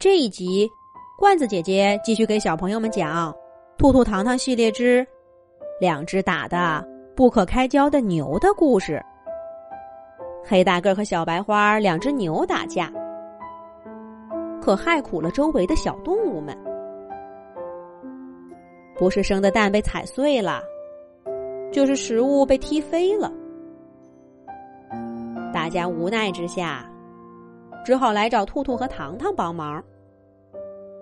这一集，罐子姐姐继续给小朋友们讲《兔兔糖糖系列之两只打的不可开交的牛》的故事。黑大个和小白花两只牛打架，可害苦了周围的小动物们。不是生的蛋被踩碎了，就是食物被踢飞了。大家无奈之下，只好来找兔兔和糖糖帮忙。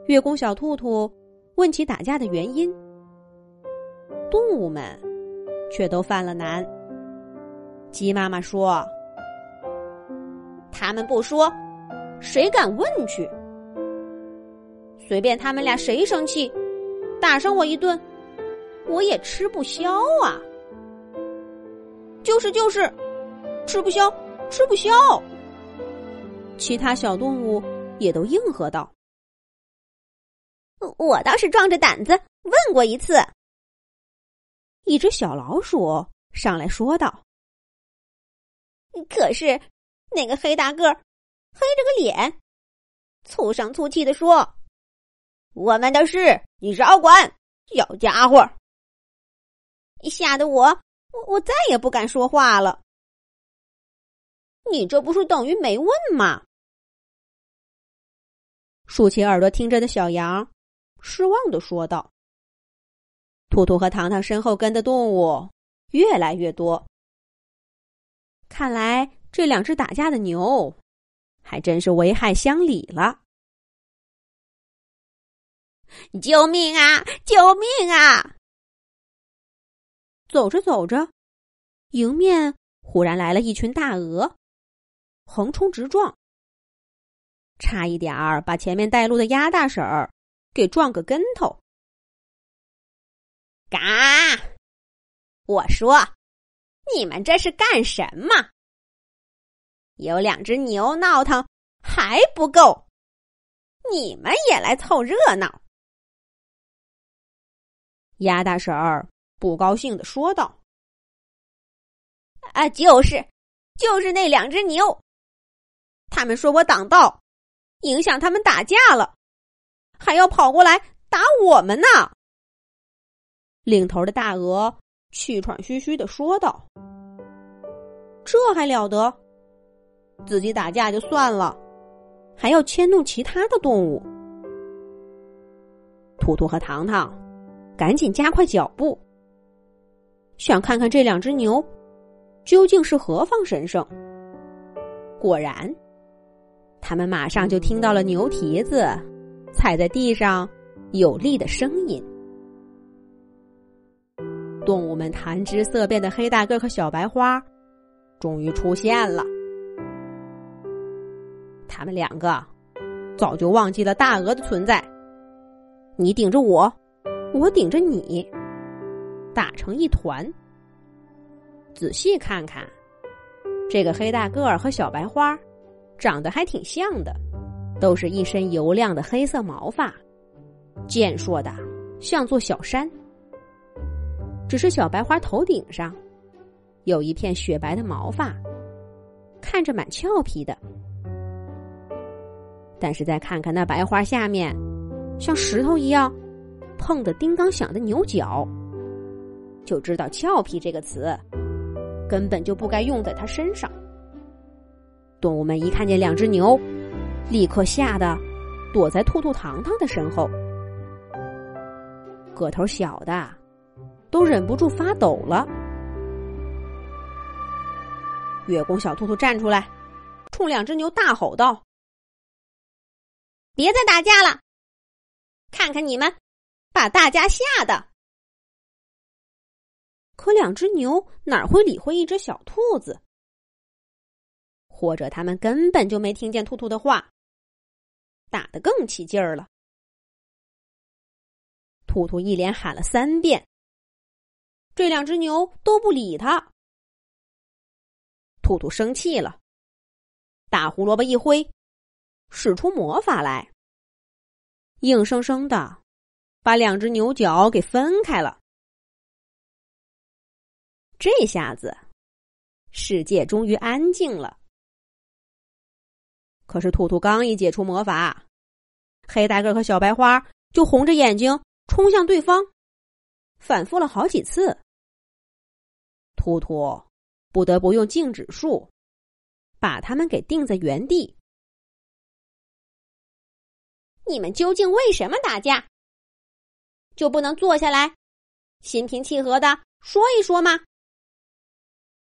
月宫小兔兔问起打架的原因，动物们却都犯了难。鸡妈妈说：“他们不说，谁敢问去？随便他们俩谁生气，打上我一顿，我也吃不消啊！就是就是，吃不消。”吃不消。其他小动物也都应和道：“我倒是壮着胆子问过一次。”一只小老鼠上来说道：“可是那个黑大个，黑着个脸，粗声粗气的说：‘我们的事你少管，小家伙。’吓得我，我我再也不敢说话了。”你这不是等于没问吗？竖起耳朵听着的小羊失望的说道：“兔兔和糖糖身后跟的动物越来越多，看来这两只打架的牛还真是危害乡里了。”救命啊！救命啊！走着走着，迎面忽然来了一群大鹅。横冲直撞，差一点儿把前面带路的鸭大婶儿给撞个跟头。嘎！我说，你们这是干什么？有两只牛闹腾还不够，你们也来凑热闹？鸭大婶儿不高兴的说道：“啊，就是，就是那两只牛。”他们说我挡道，影响他们打架了，还要跑过来打我们呢。领头的大鹅气喘吁吁的说道：“这还了得？自己打架就算了，还要牵动其他的动物。”图图和糖糖赶紧加快脚步，想看看这两只牛究竟是何方神圣。果然。他们马上就听到了牛蹄子踩在地上有力的声音。动物们谈之色变的黑大个和小白花终于出现了。他们两个早就忘记了大鹅的存在。你顶着我，我顶着你，打成一团。仔细看看，这个黑大个儿和小白花。长得还挺像的，都是一身油亮的黑色毛发，健硕的像座小山。只是小白花头顶上有一片雪白的毛发，看着蛮俏皮的。但是再看看那白花下面，像石头一样碰得叮当响的牛角，就知道“俏皮”这个词根本就不该用在它身上。动物们一看见两只牛，立刻吓得躲在兔兔糖糖的身后。个头小的都忍不住发抖了。月宫小兔兔站出来，冲两只牛大吼道：“别再打架了！看看你们，把大家吓的！”可两只牛哪会理会一只小兔子？或者他们根本就没听见兔兔的话，打得更起劲儿了。兔兔一连喊了三遍，这两只牛都不理他。兔兔生气了，大胡萝卜一挥，使出魔法来，硬生生的把两只牛角给分开了。这下子，世界终于安静了。可是，兔兔刚一解除魔法，黑大个和小白花就红着眼睛冲向对方，反复了好几次。兔兔不得不用静止术把他们给定在原地。你们究竟为什么打架？就不能坐下来，心平气和的说一说吗？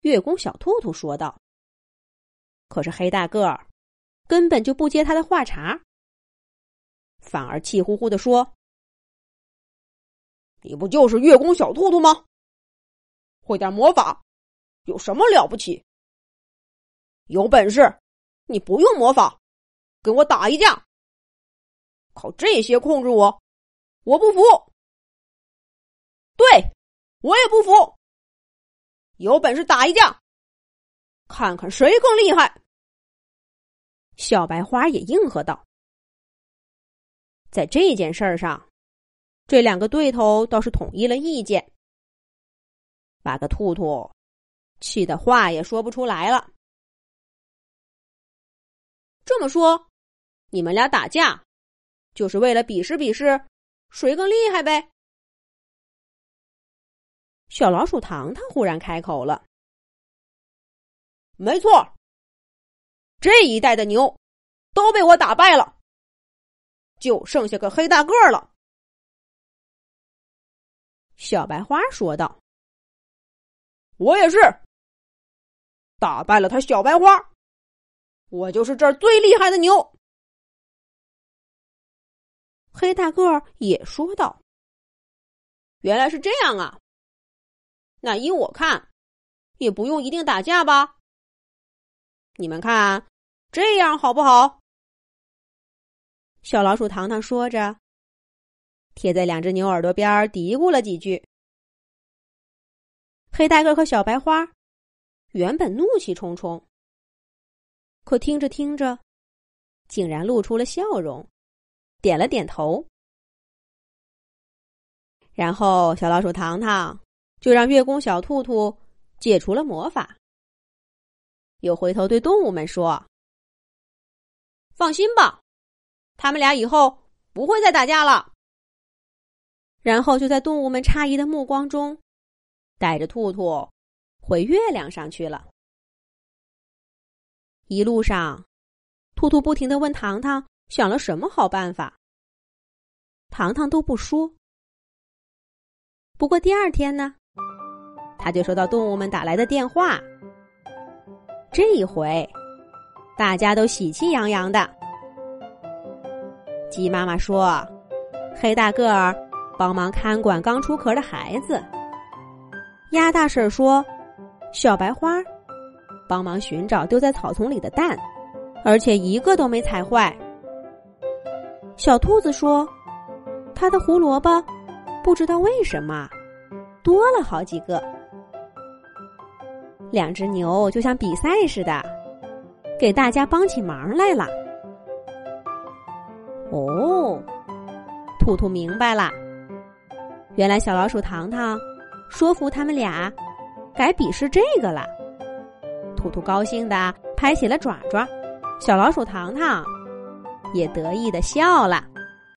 月宫小兔兔说道。可是黑大个儿根本就不接他的话茬，反而气呼呼的说：“你不就是月宫小兔兔吗？会点魔法有什么了不起？有本事你不用魔法，跟我打一架！靠这些控制我，我不服！对，我也不服！有本事打一架！”看看谁更厉害！小白花也应和道：“在这件事儿上，这两个对头倒是统一了意见，把个兔兔气得话也说不出来了。这么说，你们俩打架就是为了比试比试谁更厉害呗？”小老鼠糖糖忽然开口了。没错，这一代的牛都被我打败了，就剩下个黑大个了。小白花说道：“我也是，打败了他小白花，我就是这儿最厉害的牛。”黑大个也说道：“原来是这样啊，那依我看，也不用一定打架吧。”你们看，这样好不好？小老鼠糖糖说着，贴在两只牛耳朵边嘀咕了几句。黑大个和小白花原本怒气冲冲，可听着听着，竟然露出了笑容，点了点头。然后，小老鼠糖糖就让月宫小兔兔解除了魔法。又回头对动物们说：“放心吧，他们俩以后不会再打架了。”然后就在动物们诧异的目光中，带着兔兔回月亮上去了。一路上，兔兔不停的问糖糖想了什么好办法，糖糖都不说。不过第二天呢，他就收到动物们打来的电话。这一回，大家都喜气洋洋的。鸡妈妈说：“黑大个儿帮忙看管刚出壳的孩子。”鸭大婶说：“小白花帮忙寻找丢在草丛里的蛋，而且一个都没踩坏。”小兔子说：“它的胡萝卜不知道为什么多了好几个。”两只牛就像比赛似的，给大家帮起忙来了。哦，兔兔明白了，原来小老鼠糖糖说服他们俩改比试这个了。兔兔高兴的拍起了爪爪，小老鼠糖糖也得意的笑了。